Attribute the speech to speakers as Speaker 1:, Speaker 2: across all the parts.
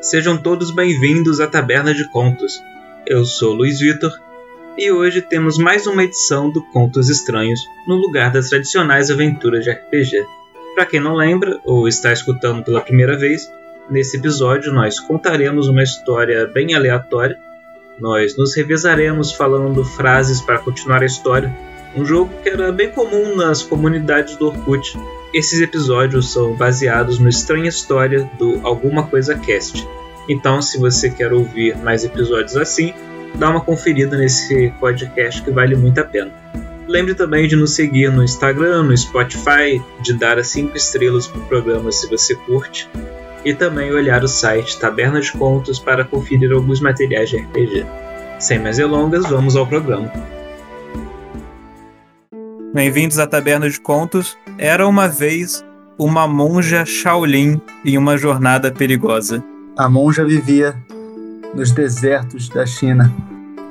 Speaker 1: Sejam todos bem-vindos à Taberna de Contos. Eu sou Luiz Vitor e hoje temos mais uma edição do Contos Estranhos no lugar das tradicionais aventuras de RPG. Para quem não lembra ou está escutando pela primeira vez, nesse episódio nós contaremos uma história bem aleatória. Nós nos revezaremos falando frases para continuar a história, um jogo que era bem comum nas comunidades do Orkut. Esses episódios são baseados no Estranha História do Alguma Coisa Cast. Então, se você quer ouvir mais episódios assim, dá uma conferida nesse podcast que vale muito a pena. Lembre também de nos seguir no Instagram, no Spotify, de dar as 5 estrelas para o programa se você curte, e também olhar o site Taberna de Contos para conferir alguns materiais de RPG. Sem mais delongas, vamos ao programa.
Speaker 2: Bem-vindos à Taberna de Contos. Era uma vez uma monja Shaolin em uma jornada perigosa.
Speaker 3: A monja vivia nos desertos da China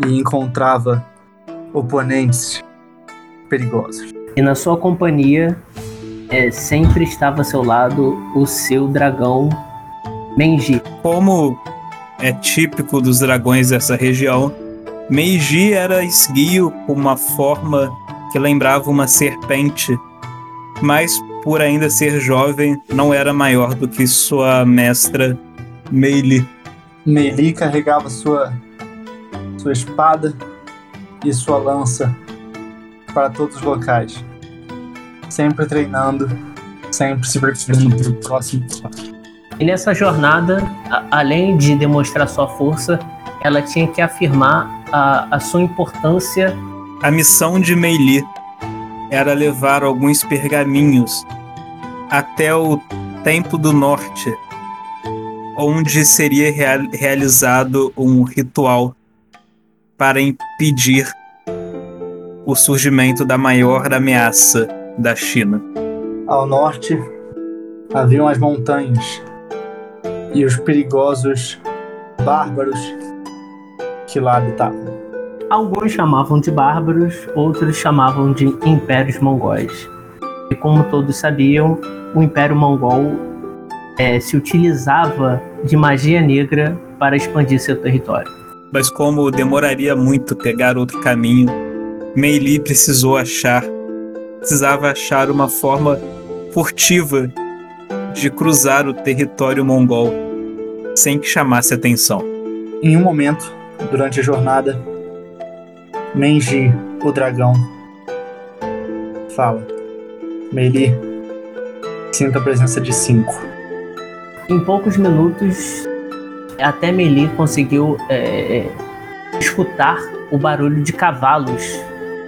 Speaker 3: e encontrava oponentes perigosos.
Speaker 4: E na sua companhia é, sempre estava ao seu lado o seu dragão Menji.
Speaker 2: Como é típico dos dragões dessa região, Meiji era esguio com uma forma que lembrava uma serpente, mas por ainda ser jovem, não era maior do que sua mestra Meili.
Speaker 3: Meili carregava sua, sua espada e sua lança para todos os locais, sempre treinando, sempre se preparando para o próximo passo.
Speaker 4: E nessa jornada, a, além de demonstrar sua força, ela tinha que afirmar a, a sua importância.
Speaker 2: A missão de Meili era levar alguns pergaminhos até o Templo do Norte, onde seria real, realizado um ritual para impedir o surgimento da maior ameaça da China.
Speaker 3: Ao norte haviam as montanhas e os perigosos bárbaros que lá habitavam.
Speaker 4: Alguns chamavam de bárbaros, outros chamavam de impérios mongóis. E como todos sabiam, o Império Mongol é, se utilizava de magia negra para expandir seu território.
Speaker 2: Mas como demoraria muito pegar outro caminho, Meili precisou achar, precisava achar uma forma furtiva de cruzar o território mongol sem que chamasse atenção.
Speaker 3: Em um momento, durante a jornada, Menji, o dragão, fala: Meili, sinto a presença de cinco.
Speaker 4: Em poucos minutos, até Meili conseguiu é, escutar o barulho de cavalos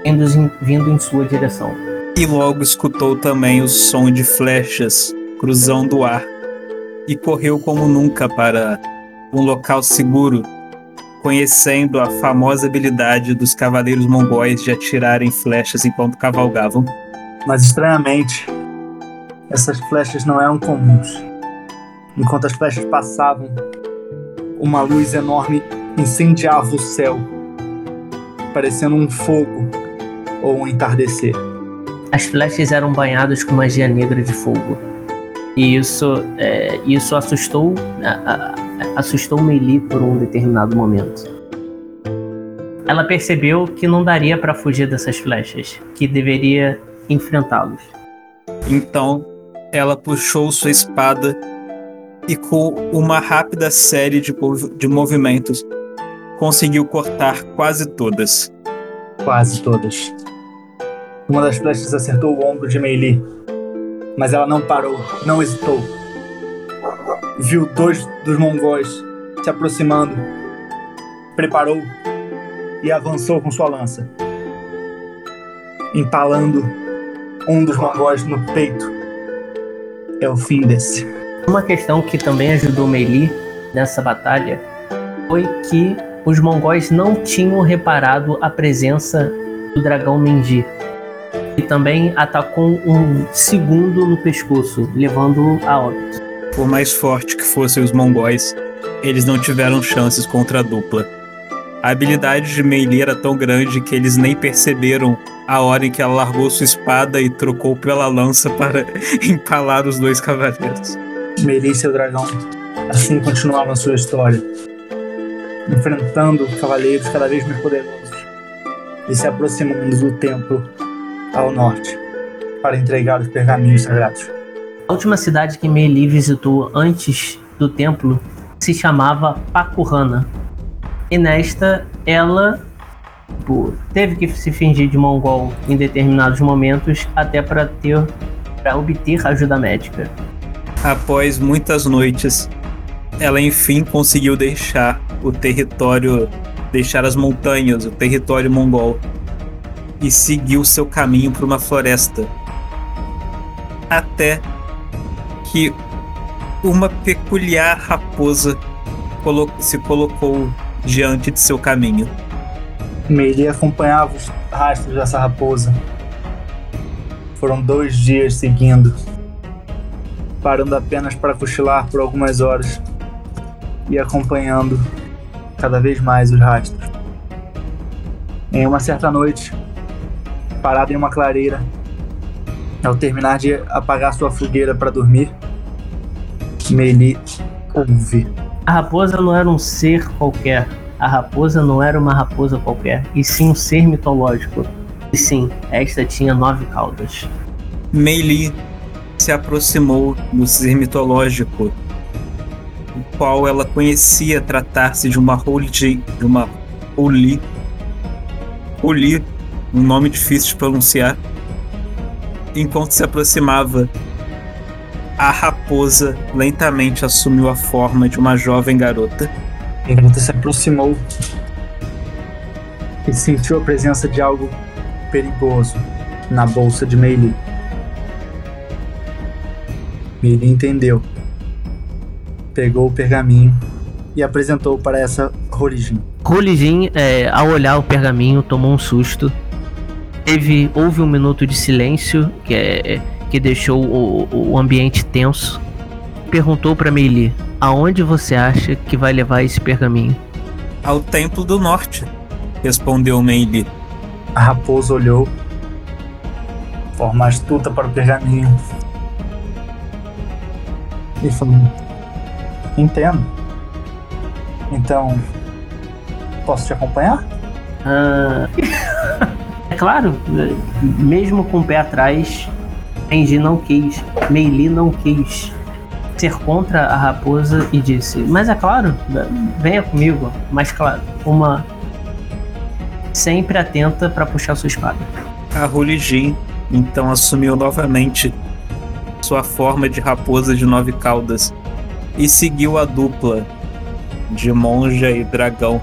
Speaker 4: vindo, vindo em sua direção.
Speaker 2: E logo escutou também o som de flechas cruzando o ar e correu como nunca para um local seguro, conhecendo a famosa habilidade dos cavaleiros mongóis de atirarem flechas enquanto cavalgavam.
Speaker 3: Mas estranhamente, essas flechas não eram comuns. Enquanto as flechas passavam, uma luz enorme incendiava o céu, parecendo um fogo ou um entardecer.
Speaker 4: As flechas eram banhadas com magia negra de fogo. E isso, é, isso assustou, a, a, assustou Meili por um determinado momento. Ela percebeu que não daria para fugir dessas flechas, que deveria enfrentá-los.
Speaker 2: Então, ela puxou sua espada e, com uma rápida série de, de movimentos, conseguiu cortar quase todas.
Speaker 3: Quase todas. Uma das flechas acertou o ombro de Meili, mas ela não parou, não hesitou. Viu dois dos mongóis se aproximando, preparou e avançou com sua lança, empalando um dos mongóis no peito. É o fim desse.
Speaker 4: Uma questão que também ajudou Meili nessa batalha foi que os mongóis não tinham reparado a presença do dragão Menji e também atacou um segundo no pescoço, levando-o a óbito.
Speaker 2: Por mais forte que fossem os mongóis, eles não tiveram chances contra a dupla. A habilidade de Meili era tão grande que eles nem perceberam a hora em que ela largou sua espada e trocou pela lança para empalar os dois cavaleiros.
Speaker 3: Meili e seu dragão Assim continuavam sua história, enfrentando cavaleiros cada vez mais poderosos e se aproximando do templo ao norte para entregar os pergaminhos sagrados.
Speaker 4: A última cidade que Meili visitou antes do templo se chamava Pakurana. E nesta, ela tipo, teve que se fingir de mongol em determinados momentos até para ter para obter ajuda médica.
Speaker 2: Após muitas noites, ela enfim conseguiu deixar o território, deixar as montanhas, o território mongol, e seguiu seu caminho para uma floresta. Até que uma peculiar raposa se colocou diante de seu caminho.
Speaker 3: Meili acompanhava os rastros dessa raposa. Foram dois dias seguindo, parando apenas para cochilar por algumas horas e acompanhando cada vez mais os rastros. Em uma certa noite, parado em uma clareira, ao terminar de apagar sua fogueira para dormir, Meili ouve.
Speaker 4: A raposa não era um ser qualquer. A raposa não era uma raposa qualquer, e sim um ser mitológico. E sim, esta tinha nove caudas.
Speaker 2: Meili se aproximou do ser mitológico o qual ela conhecia tratar-se de uma Holy, de uma Holy, Holy, um nome difícil de pronunciar. Enquanto se aproximava, a raposa lentamente assumiu a forma de uma jovem garota.
Speaker 3: A garota se aproximou e sentiu a presença de algo perigoso na bolsa de Meili. Meili entendeu pegou o pergaminho e apresentou para essa Rolijin.
Speaker 4: Rolijin, é, ao olhar o pergaminho, tomou um susto. Teve, houve um minuto de silêncio que, é, que deixou o, o ambiente tenso. Perguntou para Meili: Aonde você acha que vai levar esse pergaminho?
Speaker 2: Ao Templo do Norte, respondeu Meili.
Speaker 3: A raposa olhou, forma astuta para o pergaminho e falou: Entendo. Então, posso te acompanhar?
Speaker 4: Ah, é claro, mesmo com o pé atrás, Enji não quis, Meili não quis ser contra a raposa e disse: Mas é claro, venha comigo. Mas claro, uma sempre atenta para puxar sua espada.
Speaker 2: A Hulijin então assumiu novamente sua forma de raposa de nove caudas e seguiu a dupla de monja e dragão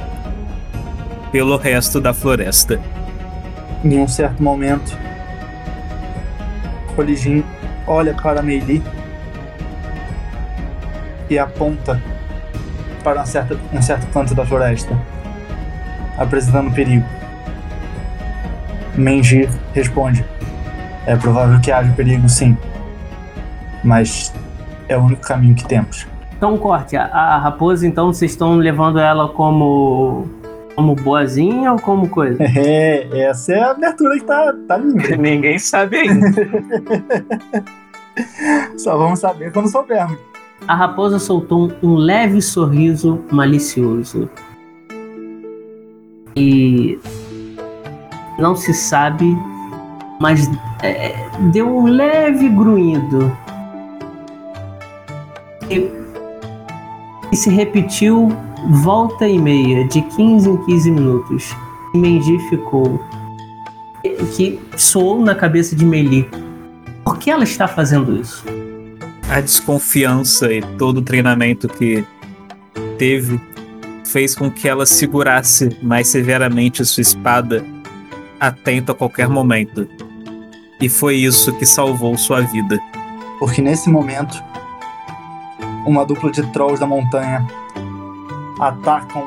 Speaker 2: pelo resto da floresta.
Speaker 3: Em um certo momento, Coligin olha para Meili e aponta para um certo, um certo canto da floresta, apresentando perigo. Menji responde: É provável que haja perigo, sim, mas é o único caminho que temos.
Speaker 4: Então, corte. A, a raposa, então, vocês estão levando ela como como boazinha ou como coisa?
Speaker 3: É, essa é a abertura que tá, tá linda.
Speaker 2: Ninguém sabe ainda.
Speaker 3: Só vamos saber quando soubermos.
Speaker 4: A raposa soltou um, leve sorriso malicioso. E não se sabe, mas é, deu um leve grunhido. E e se repetiu volta e meia, de 15 em 15 minutos. E Menji ficou. Que soou na cabeça de Meili. Por que ela está fazendo isso?
Speaker 2: A desconfiança e todo o treinamento que teve fez com que ela segurasse mais severamente sua espada, atento a qualquer momento. E foi isso que salvou sua vida.
Speaker 3: Porque nesse momento, uma dupla de trolls da montanha atacam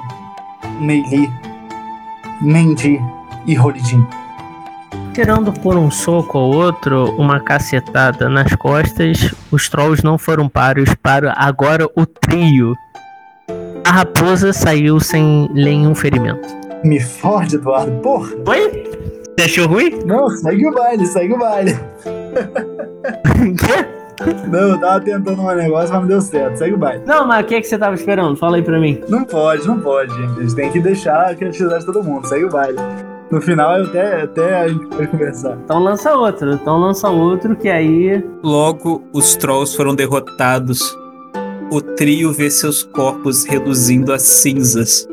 Speaker 3: Meili, Mendi e Holidin.
Speaker 4: Tirando por um soco ou outro, uma cacetada nas costas, os trolls não foram páreos para agora o trio. A raposa saiu sem nenhum ferimento.
Speaker 3: Me fode, Eduardo, porra!
Speaker 4: Oi? Você achou ruim?
Speaker 3: Não, segue o baile, segue o baile.
Speaker 4: Quê?
Speaker 3: Não, eu tava tentando um negócio, mas não deu certo. Segue o baile.
Speaker 4: Não, mas o que, é que você tava esperando? Fala aí pra mim.
Speaker 3: Não pode, não pode, gente. A gente tem que deixar a criatividade de todo mundo. Segue o baile. No final, eu até, até a gente pode conversar.
Speaker 4: Então lança outro. Então lança outro que aí.
Speaker 2: Logo, os trolls foram derrotados. O trio vê seus corpos reduzindo a cinzas.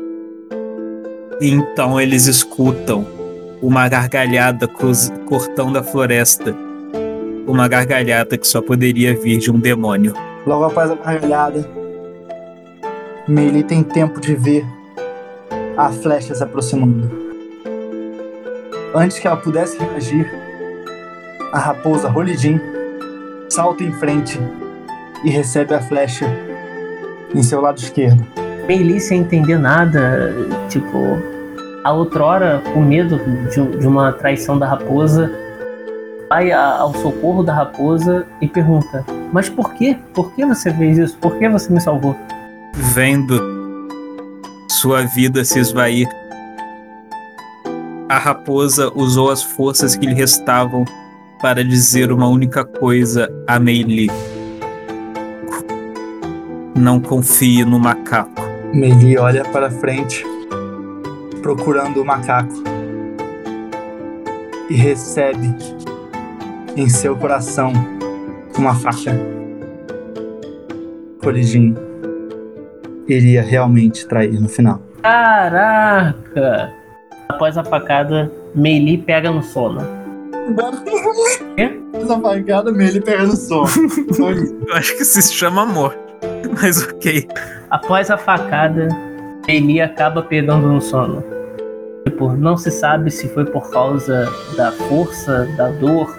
Speaker 2: E então eles escutam uma gargalhada cruz- cortando a floresta. Uma gargalhada que só poderia vir de um demônio.
Speaker 3: Logo após a gargalhada, Meili tem tempo de ver a flecha se aproximando. Antes que ela pudesse reagir, a raposa Rolidin salta em frente e recebe a flecha em seu lado esquerdo.
Speaker 4: Meili sem entender nada, tipo, a outrora, com medo de, de uma traição da raposa, vai ao socorro da raposa e pergunta: Mas por quê? Por que você fez isso? Por que você me salvou?
Speaker 2: vendo sua vida se esvair. A raposa usou as forças que lhe restavam para dizer uma única coisa a Meili. Não confie no macaco.
Speaker 3: Meili olha para frente, procurando o macaco, e recebe em seu coração uma faca. Rolidin iria realmente trair no final.
Speaker 4: Caraca! Após a facada, Meili pega no sono. Quê?
Speaker 3: Essa facada, Meili pega no som.
Speaker 2: Eu acho que isso se chama amor. Mas ok.
Speaker 4: Após a facada, Meili acaba pegando no sono. Tipo, não se sabe se foi por causa da força, da dor,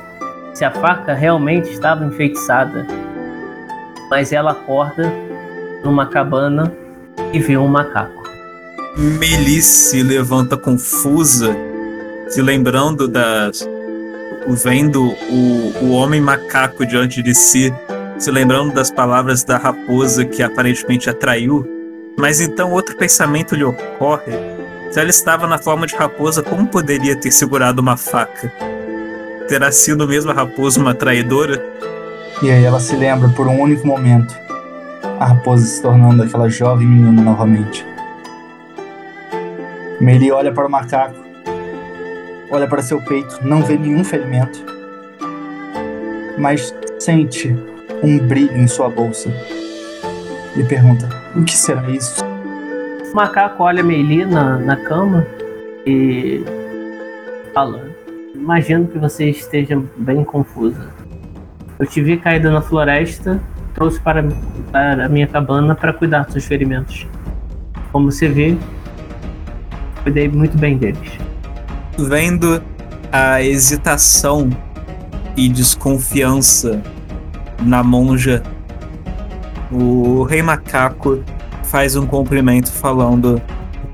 Speaker 4: se a faca realmente estava enfeitiçada. Mas ela acorda numa cabana e vê um macaco.
Speaker 2: Meili se levanta confusa, se lembrando das. vendo o, o homem macaco diante de si, se lembrando das palavras da raposa que aparentemente atraiu. Mas então outro pensamento lhe ocorre. Se ela estava na forma de raposa, como poderia ter segurado uma faca? Terá sido mesmo a raposa uma traidora?
Speaker 3: E aí ela se lembra por um único momento, a raposa se tornando aquela jovem menina novamente. Meili olha para o macaco, olha para seu peito, não vê nenhum ferimento, mas sente um brilho em sua bolsa. E pergunta: O que será isso?
Speaker 4: O macaco olha Meili na, na cama e fala: Imagino que você esteja bem confusa. Eu te vi caída na floresta, trouxe para, para a minha cabana para cuidar dos seus ferimentos. Como você vê, cuidei muito bem deles.
Speaker 2: Vendo a hesitação e desconfiança na monja, o rei macaco faz um cumprimento falando: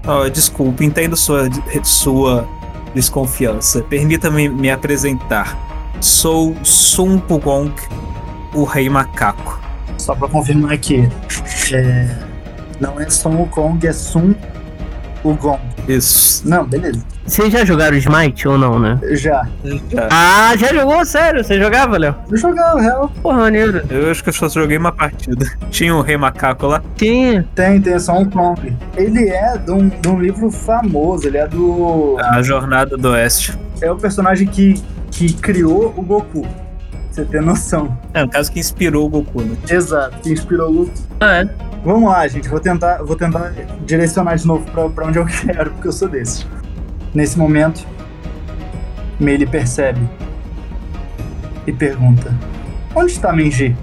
Speaker 2: "Oh, desculpe, entendo sua, sua desconfiança. Permita-me me apresentar. Sou Sun Pugong, o rei macaco.
Speaker 3: Só para confirmar aqui, é, não é Son Wukong, é Sun Wukong.
Speaker 2: Isso.
Speaker 3: Não, beleza.
Speaker 4: Vocês já jogaram Smite ou não, né?
Speaker 3: Já.
Speaker 2: Já.
Speaker 4: Ah, já jogou? Sério? Você jogava, Léo?
Speaker 3: Eu jogava, real.
Speaker 4: Porra, maneiro.
Speaker 2: Eu acho que eu só joguei uma partida. Tinha o rei macaco lá.
Speaker 4: Tinha.
Speaker 3: Tem, tem só um Kong. Ele é de um, de um livro famoso, ele é do.
Speaker 2: A Jornada do Oeste.
Speaker 3: É o personagem que, que criou o Goku. Você tem noção.
Speaker 2: É, no caso que inspirou o Goku, né?
Speaker 3: Exato, que inspirou o Goku.
Speaker 4: Ah, é.
Speaker 3: Vamos lá, gente. Vou tentar, vou tentar direcionar de novo pra, pra onde eu quero, porque eu sou desse. Nesse momento, Meili percebe e pergunta: Onde está Menji?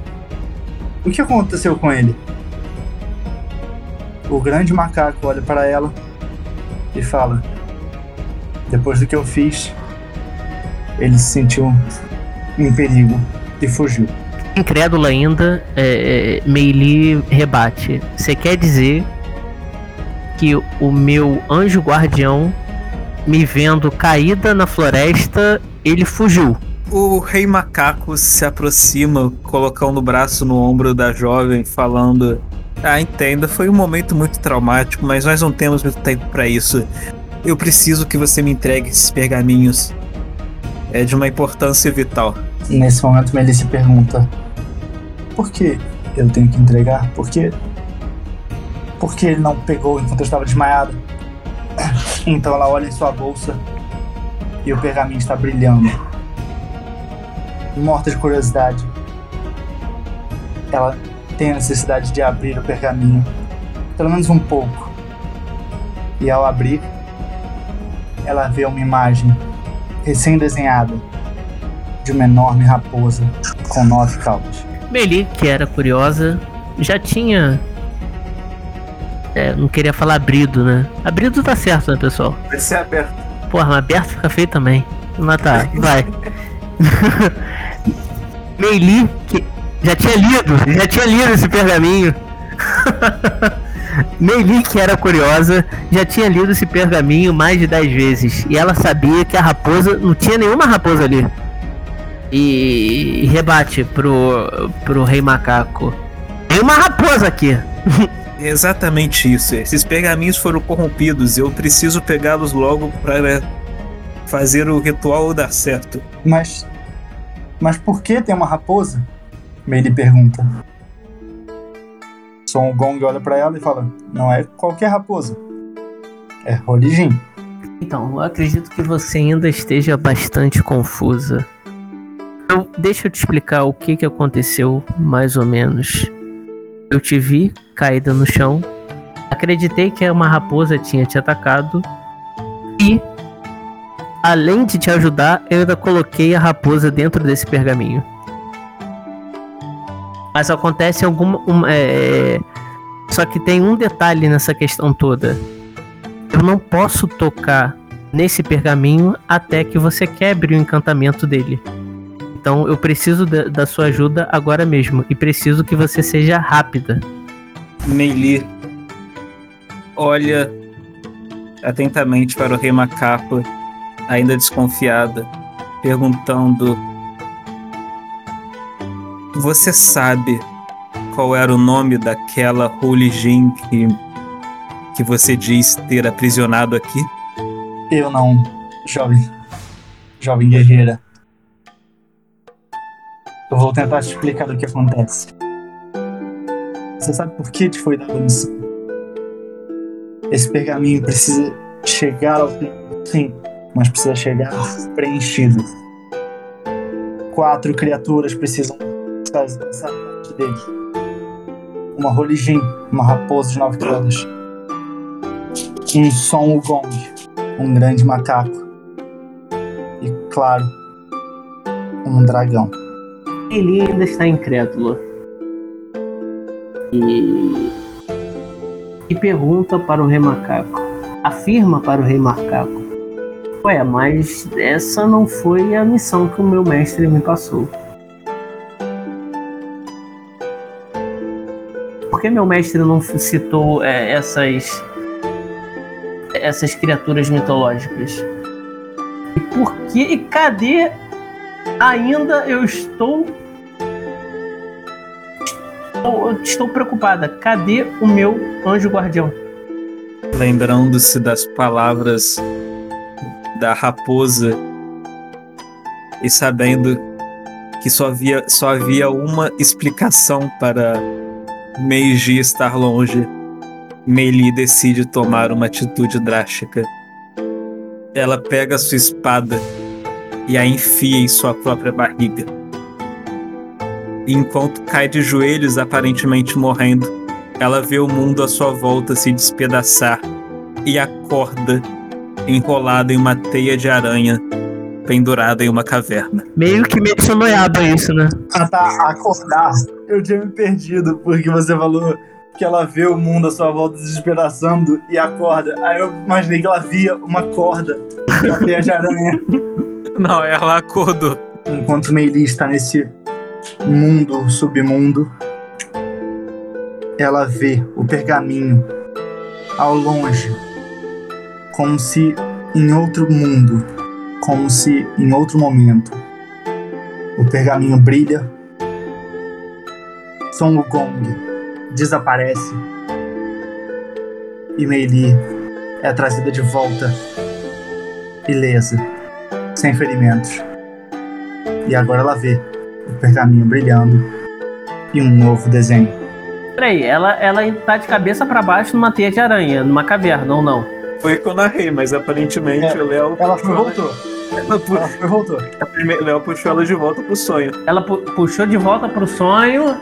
Speaker 3: O que aconteceu com ele? O grande macaco olha para ela e fala: Depois do que eu fiz, ele se sentiu em perigo e fugiu.
Speaker 4: Incrédulo ainda, é, é, Meili rebate. Você quer dizer que o meu anjo guardião, me vendo caída na floresta, ele fugiu?
Speaker 2: O rei macaco se aproxima, colocando o braço no ombro da jovem, falando: Ah, entenda, foi um momento muito traumático, mas nós não temos muito tempo para isso. Eu preciso que você me entregue esses pergaminhos. É de uma importância vital.
Speaker 3: Nesse momento, Meili se pergunta: por que eu tenho que entregar? Por que. Por que ele não pegou enquanto eu estava desmaiado? Então ela olha em sua bolsa e o pergaminho está brilhando. Morta de curiosidade. Ela tem a necessidade de abrir o pergaminho. Pelo menos um pouco. E ao abrir, ela vê uma imagem recém-desenhada de uma enorme raposa com nove caudas.
Speaker 4: Meli, que era curiosa, já tinha. É, não queria falar abrido, né? Abrido tá certo, né, pessoal?
Speaker 3: Vai ser aberto.
Speaker 4: Porra, mas aberto fica feio também. Mas tá, vai. Meili, que já tinha lido, já tinha lido esse pergaminho. Meili, que era curiosa, já tinha lido esse pergaminho mais de 10 vezes. E ela sabia que a raposa. Não tinha nenhuma raposa ali. E, rebate pro, pro Rei Macaco. Tem uma raposa aqui.
Speaker 2: Exatamente isso. Esses pergaminhos foram corrompidos. Eu preciso pegá-los logo para fazer o ritual dar certo.
Speaker 3: Mas. Mas por que tem uma raposa? Meili pergunta. Son Gong olha para ela e fala: Não é qualquer raposa. É Rolijin.
Speaker 4: Então, eu acredito que você ainda esteja bastante confusa. Eu, deixa eu te explicar o que, que aconteceu, mais ou menos. Eu te vi caída no chão, acreditei que uma raposa tinha te atacado e, além de te ajudar, eu ainda coloquei a raposa dentro desse pergaminho. Mas acontece alguma. Um, é... Só que tem um detalhe nessa questão toda. Eu não posso tocar nesse pergaminho até que você quebre o encantamento dele. Então eu preciso da, da sua ajuda agora mesmo. E preciso que você seja rápida.
Speaker 2: Meili olha atentamente para o rei macaco, ainda desconfiada, perguntando: Você sabe qual era o nome daquela Holy Jin que, que você diz ter aprisionado aqui?
Speaker 3: Eu não, jovem. Jovem guerreira. Eu vou tentar te explicar o que acontece. Você sabe por que te foi dada a missão? Esse pergaminho precisa chegar ao fim, sim, mas precisa chegar preenchido. Quatro criaturas precisam fazer essa parte dele. Uma Rolijin, uma raposa de nove caudas. Um Som Ugong, um grande macaco. E, claro, um dragão.
Speaker 4: Ele ainda está incrédulo. E. E pergunta para o Rei Macaco. Afirma para o Rei Macaco. Ué, mas essa não foi a missão que o meu mestre me passou. Por que meu mestre não citou é, essas. essas criaturas mitológicas? E por que. E cadê ainda eu estou estou, estou preocupada. Cadê o meu anjo guardião?
Speaker 2: Lembrando-se das palavras da raposa e sabendo que só havia, só havia uma explicação para Meiji estar longe, Meili decide tomar uma atitude drástica. Ela pega sua espada e a enfia em sua própria barriga. E enquanto cai de joelhos, aparentemente morrendo, ela vê o mundo à sua volta se despedaçar e acorda enrolada em uma teia de aranha pendurada em uma caverna.
Speaker 4: Meio que meio sonhado isso, né?
Speaker 3: Ah tá, acordar. Eu tinha me perdido porque você falou que ela vê o mundo à sua volta se despedaçando e acorda. Aí eu imaginei que ela via uma corda, uma teia de aranha.
Speaker 2: Não, ela acordou.
Speaker 3: Enquanto Meili está nesse mundo, submundo, ela vê o pergaminho ao longe, como se em outro mundo, como se em outro momento. O pergaminho brilha, Son Wukong desaparece e Meili é trazida de volta ilesa sem ferimentos. E agora ela vê o pergaminho brilhando e um novo desenho.
Speaker 4: Peraí, ela, ela tá de cabeça pra baixo numa teia de aranha, numa caverna, ou não?
Speaker 2: Foi o que eu narrei, mas aparentemente
Speaker 3: É,
Speaker 2: o Léo.
Speaker 3: Ela foi e voltou.
Speaker 2: Ela pu-
Speaker 3: Ela foi e voltou.
Speaker 2: o Léo puxou ela de volta pro sonho.
Speaker 4: Ela pu- puxou de volta pro sonho.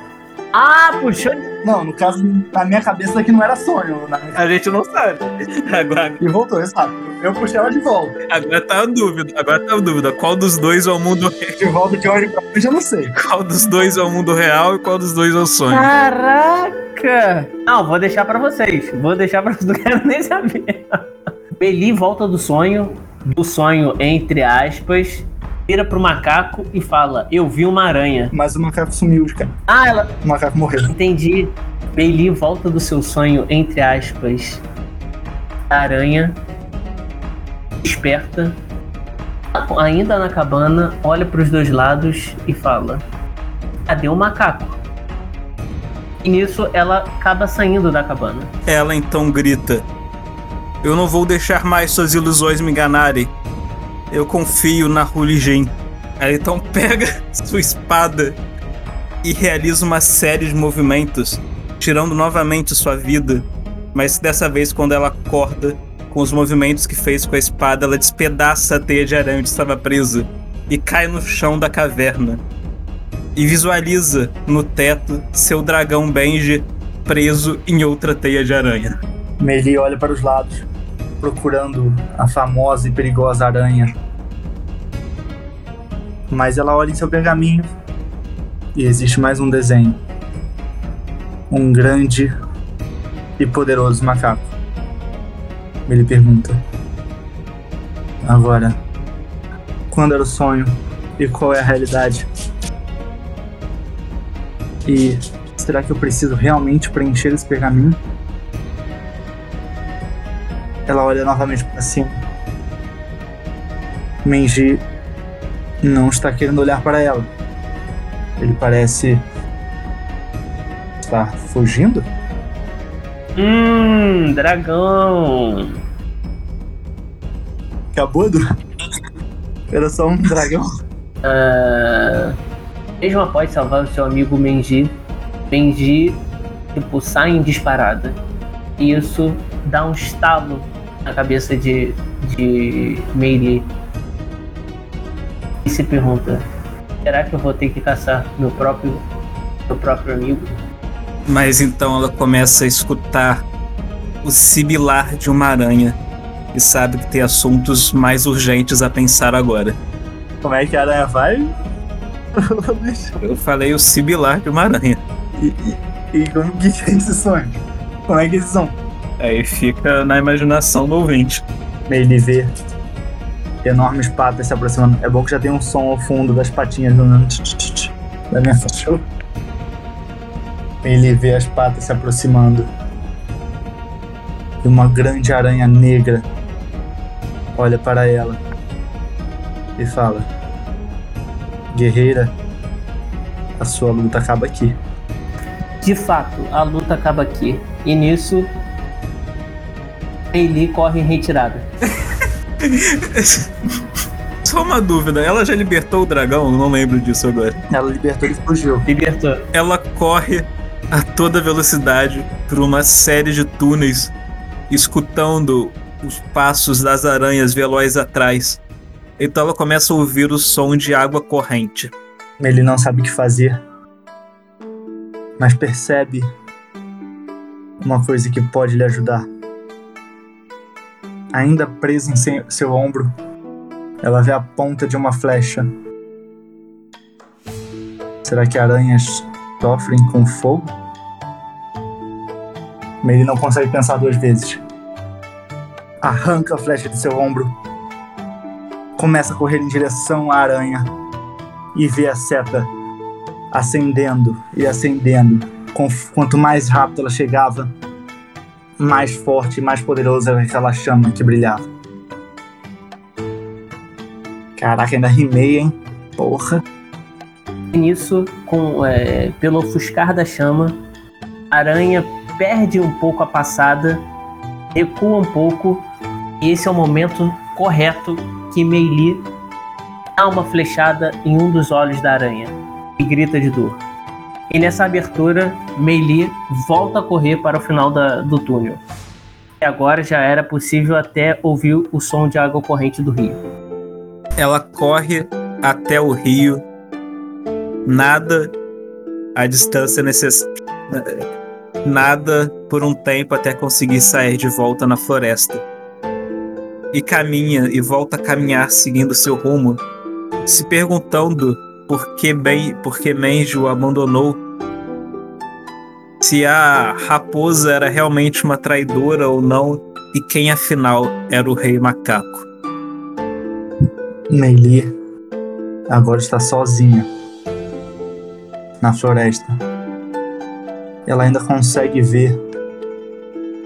Speaker 4: Ah, puxou de...
Speaker 3: Não, no caso, na minha cabeça que não era sonho. na minha-
Speaker 2: A gente não sabe. Agora,
Speaker 3: E voltou, exato. Eu puxei ela de volta.
Speaker 2: agora tá a dúvida. Agora tá a dúvida. Qual dos dois é o mundo
Speaker 3: De volta de hoje pra hoje eu não sei.
Speaker 2: Qual dos dois é o mundo real e qual dos dois é o sonho?
Speaker 4: Caraca! Não, vou deixar pra vocês. Vou deixar pra vocês. Não quero nem saber. Beli volta do sonho, do sonho entre aspas, vira pro macaco e fala: Eu vi uma aranha.
Speaker 3: Mas o macaco sumiu, cara.
Speaker 4: Ah, ela.
Speaker 3: O macaco morreu.
Speaker 4: Entendi. Bailey volta do seu sonho, entre aspas. A aranha. Desperta. Ainda na cabana, olha pros dois lados e fala: Cadê o macaco? E nisso ela acaba saindo da cabana.
Speaker 2: Ela então grita: Eu não vou deixar mais suas ilusões me enganarem. Eu confio na Hulijin. Ela então pega sua espada e realiza uma série de movimentos, tirando novamente sua vida. Mas dessa vez, quando ela acorda, com os movimentos que fez com a espada, ela despedaça a teia de aranha onde estava presa e cai no chão da caverna. E visualiza no teto seu dragão Benji preso em outra teia de aranha.
Speaker 3: Meili olha para os lados, procurando a famosa e perigosa aranha. Mas ela olha em seu pergaminho e existe mais um desenho. Um grande e poderoso macaco. Ele pergunta: Agora, quando era o sonho e qual é a realidade? E será que eu preciso realmente preencher esse pergaminho? Ela olha novamente para cima. Menji não está querendo olhar para ela. Ele parece estar fugindo.
Speaker 4: Hum, dragão.
Speaker 3: Acabou do. Era só um dragão.
Speaker 4: Ah, mesmo após salvar o seu amigo Menji, Menji tipo, sai em disparada. E isso dá um estalo na cabeça de, de Meili. E se pergunta: será que eu vou ter que caçar meu próprio, meu próprio amigo?
Speaker 2: Mas então ela começa a escutar o sibilar de uma aranha e sabe que tem assuntos mais urgentes a pensar agora.
Speaker 3: Como é que a aranha vai?
Speaker 2: Eu falei o sibilar de uma aranha.
Speaker 3: e, e, e como que é esse sonho? Como é que é esse som?
Speaker 2: Aí fica na imaginação do ouvinte.
Speaker 3: Ele vê enormes patas se aproximando. É bom que já tem um som ao fundo das patinhas da minha cachorra. Ele vê as patas se aproximando. E uma grande aranha negra olha para ela e fala: Guerreira, a sua luta acaba aqui.
Speaker 4: De fato, a luta acaba aqui. E nisso, Meili corre em retirada.
Speaker 2: Só uma dúvida, ela já libertou o dragão? Não lembro disso agora.
Speaker 3: Ela libertou e fugiu.
Speaker 4: Libertou.
Speaker 2: Ela corre a toda velocidade por uma série de túneis, escutando os passos das aranhas velozes atrás. Então ela começa a ouvir o som de água corrente.
Speaker 3: Ele não sabe o que fazer, mas percebe uma coisa que pode lhe ajudar. Ainda presa em seu, ombro, ela vê a ponta de uma flecha. Será que aranhas sofrem com fogo? Ele não consegue pensar duas vezes. Arranca a flecha de seu ombro, começa a correr em direção à aranha e vê a seta acendendo e acendendo. Quanto mais rápido ela chegava, mais forte e mais poderosa era aquela chama que brilhava. Caraca, ainda rimei, hein? Porra.
Speaker 4: E nisso, com, é, pelo ofuscar da chama, a aranha perde um pouco a passada, recua um pouco, e esse é o momento correto que Meili dá uma flechada em um dos olhos da aranha e grita de dor. E nessa abertura, Meili volta a correr para o final da, do túnel. E agora já era possível até ouvir o som de água corrente do rio.
Speaker 2: Ela corre até o rio, nada a distância necessária, nada por um tempo até conseguir sair de volta na floresta. E caminha e volta a caminhar seguindo seu rumo, se perguntando por que, ben, por que Menji o abandonou. Se a raposa era realmente uma traidora ou não, e quem afinal era o rei macaco.
Speaker 3: Meili agora está sozinha na floresta. Ela ainda consegue ver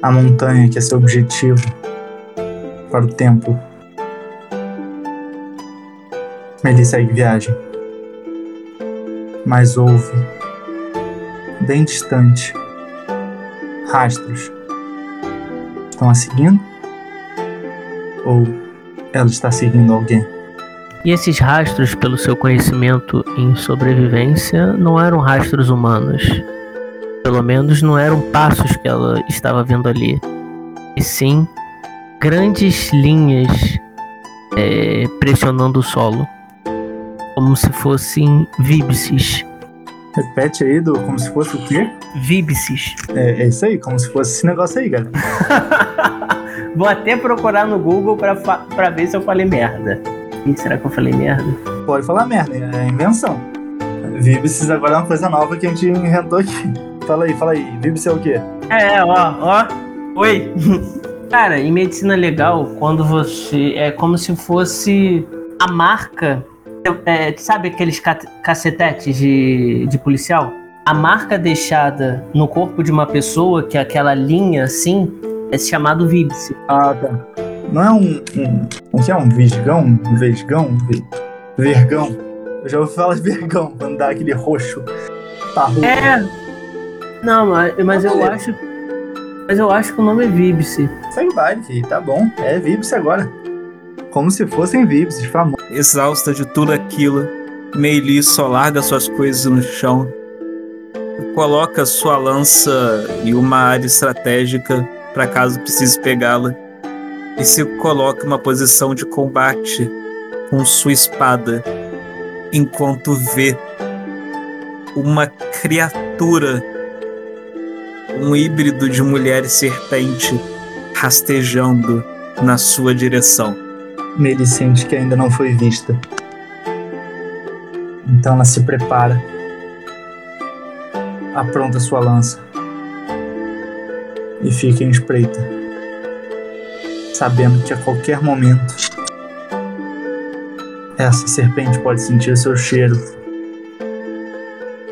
Speaker 3: a montanha que é seu objetivo para o templo. Meili segue viagem mas ouve, bem distante, rastros. Estão a seguindo? Ou ela está seguindo alguém?
Speaker 4: E esses rastros, pelo seu conhecimento em sobrevivência, não eram rastros humanos. Pelo menos não eram passos que ela estava vendo ali. E sim grandes linhas é, pressionando o solo como se fossem víbices.
Speaker 3: Repete aí, do como se fosse o quê?
Speaker 4: Víbices.
Speaker 3: É, é isso aí, como se fosse esse negócio aí, galera.
Speaker 4: Vou até procurar no Google pra, pra ver se eu falei merda. Ih, será que eu falei merda?
Speaker 3: Pode falar merda, é invenção. Víbices agora é uma coisa nova que a gente inventou aqui. Fala aí, fala aí. Víbice é o quê?
Speaker 4: É, ó, ó. Oi. Cara, em medicina legal, quando você. É como se fosse a marca é, sabe aqueles cacetetes de, de policial? A marca deixada no corpo de uma pessoa, que é aquela linha assim, é chamado víbice.
Speaker 3: Ah, tá. Não é um. um o que é? Um visgão? Um vesgão? Vergão? Eu já ouvi falar de vergão, quando dá aquele roxo. Tá roxo.
Speaker 4: É. Não, mas, mas eu acho. Mas eu acho que o nome é víbice.
Speaker 3: Segue o baile, filho. Tá bom. É víbice agora. Como se fossem víbices famosos.
Speaker 2: Exausta de tudo aquilo, Meili só larga suas coisas no chão, coloca sua lança em uma área estratégica para caso precise pegá-la, e se coloca em uma posição de combate com sua espada, enquanto vê uma criatura, um híbrido de mulher e serpente, rastejando na sua direção.
Speaker 3: Meili sente que ainda não foi vista. Então ela se prepara, apronta sua lança e fica em espreita, sabendo que a qualquer momento essa serpente pode sentir seu cheiro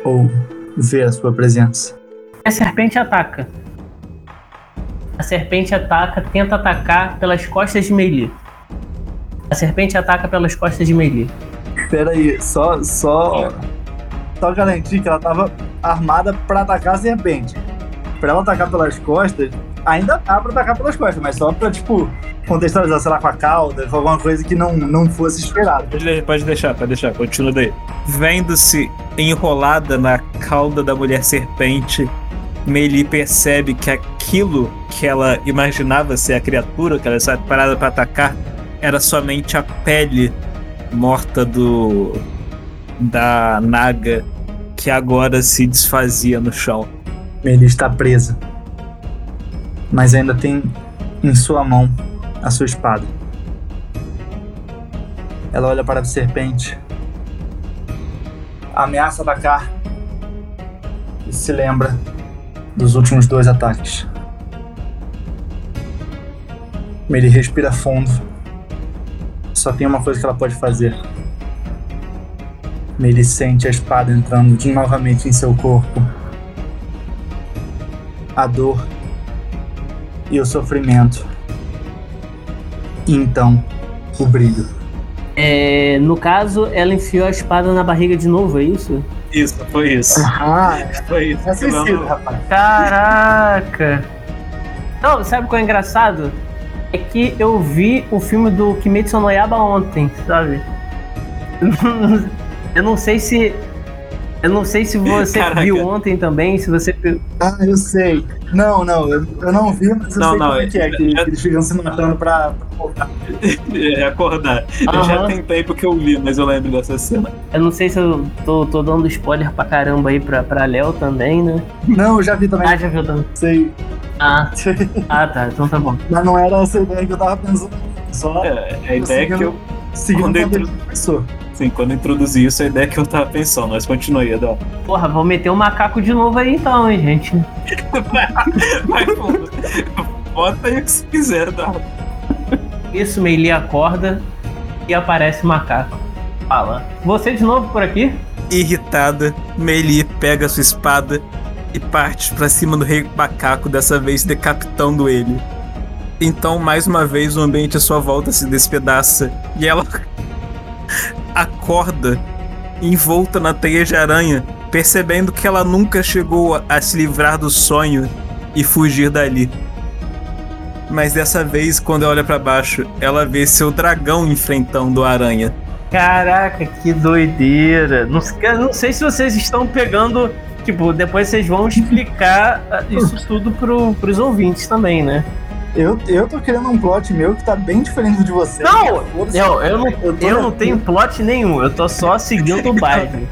Speaker 3: ou ver a sua presença.
Speaker 4: A serpente ataca. A serpente ataca, tenta atacar pelas costas de Meili. A serpente ataca pelas costas de Meili.
Speaker 3: Pera aí, só, só, só garantir que ela tava armada para atacar a serpente. Pra ela atacar pelas costas, ainda dá pra atacar pelas costas, mas só pra, tipo, contextualizar, sei lá, com a cauda, com alguma coisa que não, não fosse esperada.
Speaker 2: Pode deixar, pode deixar, continua daí. Vendo-se enrolada na cauda da mulher serpente, Meili percebe que aquilo que ela imaginava ser a criatura que ela estava parada para atacar era somente a pele morta do da Naga que agora se desfazia no chão.
Speaker 3: Ele está presa, mas ainda tem em sua mão a sua espada. Ela olha para a serpente, ameaça atacar e se lembra dos últimos dois ataques. Ele respira fundo só tem uma coisa que ela pode fazer. Ele sente a espada entrando de novamente em seu corpo. A dor e o sofrimento. E então, o brilho.
Speaker 4: É, no caso, ela enfiou a espada na barriga de novo, é isso?
Speaker 2: Isso, foi isso.
Speaker 3: Ah,
Speaker 2: foi isso.
Speaker 3: É rapaz.
Speaker 4: Caraca! Não, sabe o que é engraçado? É que eu vi o filme do Kimetsu no Yaba ontem, sabe? Eu não sei se Eu não sei se você
Speaker 2: Caraca.
Speaker 4: viu ontem também, se você.
Speaker 3: Ah, eu sei. Não, não, eu, eu não vi, mas eu
Speaker 2: Não,
Speaker 3: sei
Speaker 2: não,
Speaker 3: como é que é, que,
Speaker 2: é-
Speaker 3: que eles ficam se matando pra.
Speaker 2: É, acordar. Eu já
Speaker 4: Aham.
Speaker 2: tem tempo que eu vi, mas eu lembro dessa cena.
Speaker 4: Eu não sei se eu tô, tô dando spoiler pra caramba aí pra, pra Léo também, né?
Speaker 3: Não, eu já vi também.
Speaker 4: Ah, já viu também.
Speaker 3: Sei.
Speaker 4: Ah, ah, tá. Então tá bom.
Speaker 3: Mas não era essa ideia que eu tava pensando. Só
Speaker 2: É, a ideia é que eu,
Speaker 3: seguindo começou.
Speaker 2: assim, quando eu introduzi isso, a ideia é que eu tava pensando, mas continue, Adão.
Speaker 4: Porra, vou meter o macaco de novo aí então, hein, gente.
Speaker 2: Vai, pô, bota aí o que você quiser, Adão.
Speaker 4: Isso, Meili acorda e aparece o macaco. Fala. Você de novo por aqui?
Speaker 2: Irritada, Meili pega sua espada e parte pra cima do rei macaco, dessa vez decapitando ele. Então, mais uma vez, o ambiente à sua volta se despedaça e ela acorda envolta na teia de aranha, percebendo que ela nunca chegou a- se livrar do sonho e fugir dali. Mas dessa vez, quando ela olha pra baixo, ela vê seu dragão enfrentando a aranha.
Speaker 4: Caraca, que doideira. Não, não sei se vocês estão pegando. Tipo, depois vocês vão explicar ah, isso tudo pro, pros ouvintes também, né?
Speaker 3: Eu, eu tô querendo um plot meu que tá bem diferente do de você.
Speaker 4: Não. Eu, eu, não,
Speaker 3: Eu
Speaker 4: eu
Speaker 3: na-
Speaker 4: não tenho plot nenhum, eu tô só seguindo o baile.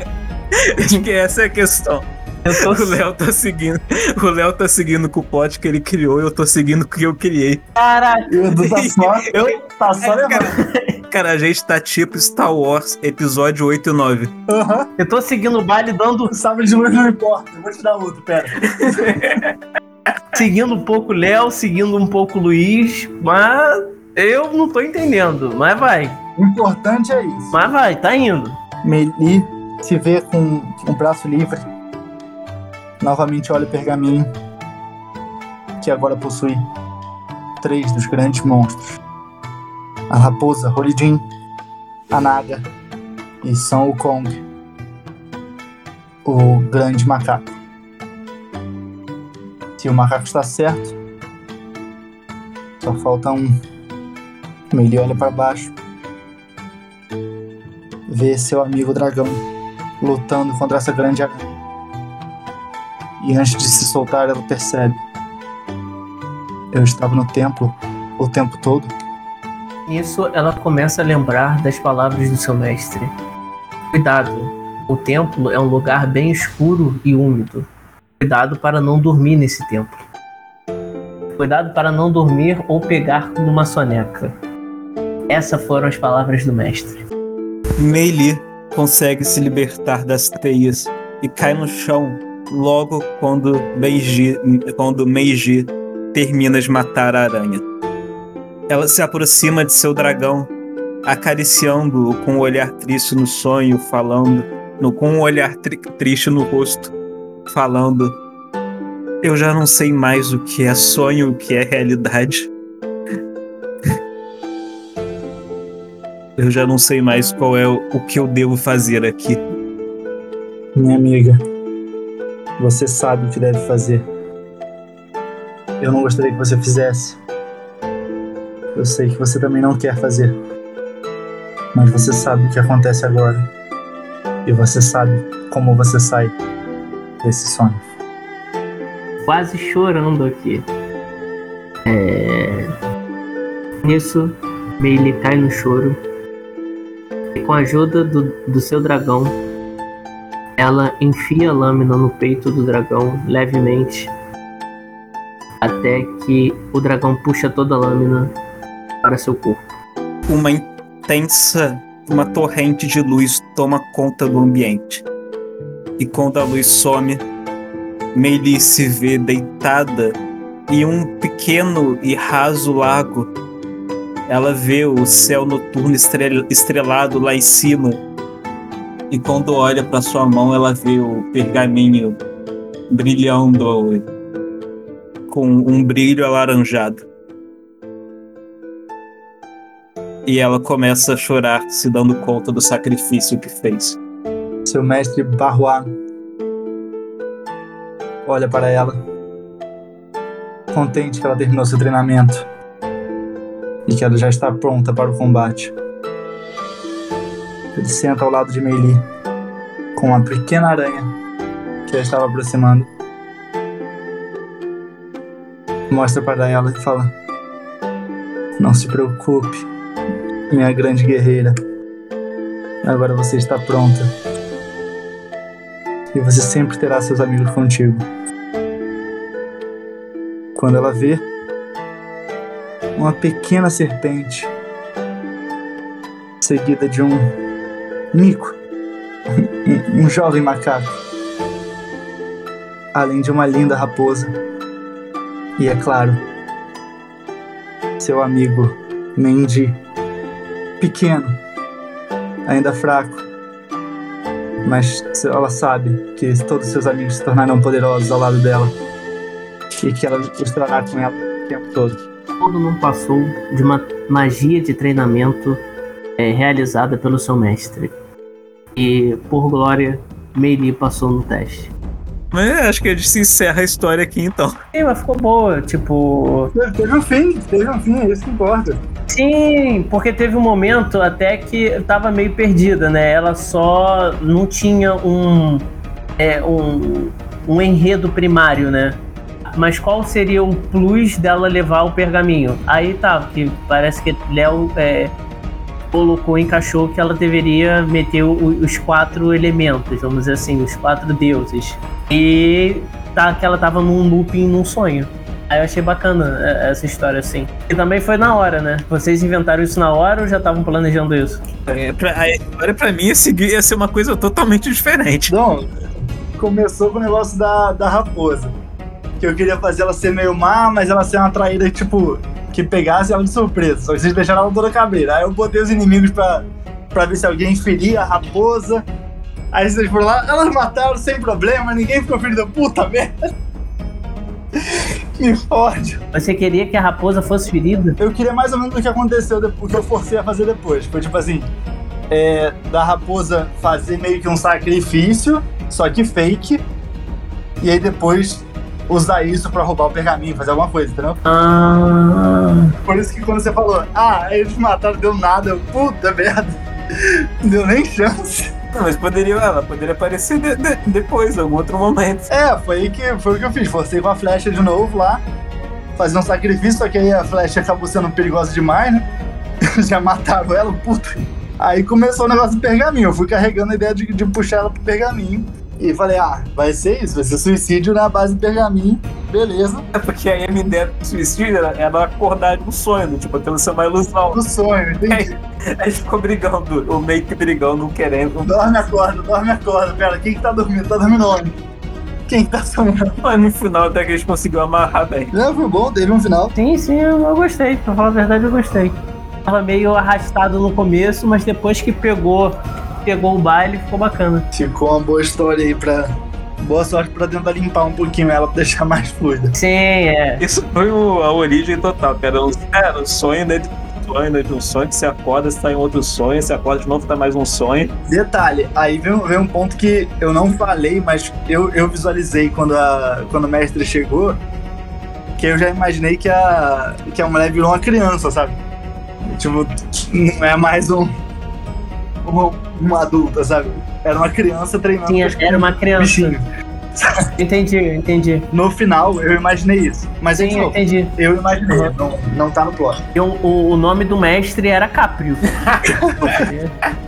Speaker 2: Acho que essa é a questão.
Speaker 4: Eu tô.
Speaker 2: O Léo tá seguindo. O Léo tá seguindo com o plot que ele criou e eu tô seguindo com o que eu criei.
Speaker 4: Caraca,
Speaker 3: E o Edu tá só,
Speaker 4: eu.
Speaker 3: tá só
Speaker 2: É,
Speaker 3: levando.
Speaker 2: Cara, a gente tá tipo Star Wars, episódio 8 e 9.
Speaker 3: Aham.
Speaker 4: Eu tô seguindo o baile dando.
Speaker 3: Sabre de luz não importa. Eu vou te dar outro, pera.
Speaker 4: Seguindo um pouco o Léo, seguindo um pouco o Luiz, mas eu não tô entendendo. Mas vai,
Speaker 3: O importante é isso.
Speaker 4: mas vai, tá indo.
Speaker 3: Meili se vê com o braço livre. Novamente olha o pergaminho. Que agora possui três dos grandes monstros: a raposa Holijin, a Naga e São Wukong, o grande macaco. Se o macaco está certo, só falta um. Meili olha para baixo vê seu amigo dragão lutando contra essa grande aranha. E antes de se soltar, ela percebe: Eu estava no templo o tempo todo.
Speaker 4: Nisso, ela começa a lembrar das palavras do seu mestre. Cuidado, o templo é um lugar bem escuro e úmido. Cuidado para não dormir nesse templo. Cuidado para não dormir ou pegar numa soneca. Essas foram as palavras do mestre.
Speaker 2: Meili consegue se libertar das teias e cai no chão logo quando Meiji, quando Meiji termina de matar a aranha. Ela se aproxima de seu dragão, acariciando-o com um olhar triste no sonho, falando, no, com um olhar tri- triste no rosto, falando: Eu já não sei mais o que é sonho, o que é realidade. Eu já não sei mais qual é o, o que eu devo fazer aqui.
Speaker 3: Minha amiga, você sabe o que deve fazer. Eu não gostaria que você fizesse. Eu sei que você também não quer fazer. Mas você sabe o que acontece agora. E você sabe como você sai desse sonho.
Speaker 4: quase chorando aqui. É... Nisso, Meili cai no choro. E com a ajuda do, do seu dragão, ela enfia a lâmina no peito do dragão levemente. Até que o dragão puxa toda a lâmina para seu corpo.
Speaker 2: Uma intensa, uma torrente de luz toma conta do ambiente. E quando a luz some, Meili se vê deitada em um pequeno e raso lago. Ela vê o céu noturno estrel- estrelado lá em cima. E quando olha para sua mão, ela vê o pergaminho brilhando com um brilho alaranjado. E ela começa a chorar, se dando conta do sacrifício que fez.
Speaker 3: Seu mestre Barroá olha para ela, contente que ela terminou seu treinamento e que ela já está pronta para o combate. Ele senta ao lado de Meili, com uma pequena aranha que ela estava aproximando. Mostra para ela e fala: Não se preocupe, minha grande guerreira. Agora você está pronta. E você sempre terá seus amigos contigo. Quando ela vê uma pequena serpente seguida de um mico, um, um jovem macaco, além de uma linda raposa. E é claro, seu amigo Mendy, pequeno, ainda fraco, mas ela sabe que todos seus amigos se tornarão poderosos ao lado dela e que ela estará com ela o tempo todo.
Speaker 4: Todo mundo passou de uma magia de treinamento é, realizada pelo seu mestre. E, por glória, Meili passou no teste.
Speaker 2: Mas acho que a gente se encerra a história aqui então.
Speaker 4: Sim, mas ficou boa, tipo.
Speaker 3: Teve um fim, teve um fim, é isso que importa.
Speaker 4: Sim, porque teve um momento até que tava meio perdida, né? Ela só não tinha um. É, um, um enredo primário, né? Mas qual seria o plus dela levar o pergaminho? Aí tá, que parece que Léo é, colocou, encaixou que ela deveria meter o, os quatro elementos, vamos dizer assim, os quatro deuses. E tá, que ela tava num looping, num sonho. Aí eu achei bacana é, essa história, assim. E também foi na hora, né? Vocês inventaram isso na hora ou já estavam planejando isso?
Speaker 2: É, pra, a história pra mim ia, seguir, ia ser uma coisa totalmente diferente.
Speaker 3: Não, começou com o negócio da, da raposa. Que eu queria fazer ela ser meio má, mas ela ser uma traíra, tipo, que pegasse ela de surpresa. Só que vocês deixaram ela toda cabreira. Aí eu botei os inimigos pra, pra ver se alguém feria a raposa. Aí vocês foram lá, elas mataram sem problema, ninguém ficou ferido. Puta merda. que fode.
Speaker 4: Você queria que a raposa fosse ferida?
Speaker 3: Eu queria mais ou menos o que aconteceu, o que eu forcei a fazer depois. Foi tipo assim, é, da raposa fazer meio que um sacrifício, só que fake. E aí depois usar isso pra roubar o pergaminho, fazer alguma coisa, entendeu?
Speaker 4: Ah.
Speaker 3: Por isso que quando você falou, ah, eles mataram, deu nada, eu, puta merda. Não deu nem chance.
Speaker 2: Não, mas poderia, ela poderia aparecer de- de- depois, em algum outro momento.
Speaker 3: É, foi aí que foi o que eu fiz. Forcei com a flecha de novo lá, fazer um sacrifício, só que aí a flecha acabou sendo perigosa demais, né? Já mataram ela, puta. Aí começou o negócio do pergaminho. Eu fui carregando a ideia de, de puxar ela pro pergaminho. E falei, ah, vai ser isso, vai ser suicídio na base do pergaminho. Beleza.
Speaker 2: É porque aí a minha ideia do suicídio era, era acordar de um sonho, né? tipo, aquilo ser uma ilusão.
Speaker 3: Do sonho, entendi.
Speaker 2: Aí ficou brigando, o meio que brigando, querendo.
Speaker 3: Dorme, acorda, dorme, acorda. Pera, quem que tá dormindo? Tá dormindo onde? Quem que tá sonhando?
Speaker 2: Mas no final até que eles conseguiram amarrar bem.
Speaker 3: É, foi bom, teve um final.
Speaker 4: Sim, sim, eu, eu gostei. Pra falar a verdade, eu gostei. Tava meio arrastado no começo, mas depois que pegou, pegou o baile, ficou bacana.
Speaker 3: Ficou uma boa história aí pra. Boa sorte pra tentar limpar um pouquinho ela pra deixar mais fluida.
Speaker 4: Sim, é.
Speaker 2: Isso foi o- a origem total, que era um, era um sonho dentro de um sonho, dentro de um sonho, que você acorda, você tá em outro sonho, você acorda de novo, tá mais um sonho.
Speaker 3: Detalhe, aí vem, vem um ponto que eu não falei, mas eu, eu visualizei quando, a, quando o mestre chegou, que eu já imaginei que a, que a mulher virou uma criança, sabe? Tipo, não é mais um, uma, uma adulta, sabe? Era uma criança treinando os
Speaker 4: era uma criança.
Speaker 3: bichinhos.
Speaker 4: Entendi, entendi.
Speaker 3: No final, eu imaginei isso. Mas,
Speaker 4: Sim,
Speaker 3: novo,
Speaker 4: entendi.
Speaker 3: eu imaginei, não, não tá no plot.
Speaker 4: O, o nome do mestre era Caprio.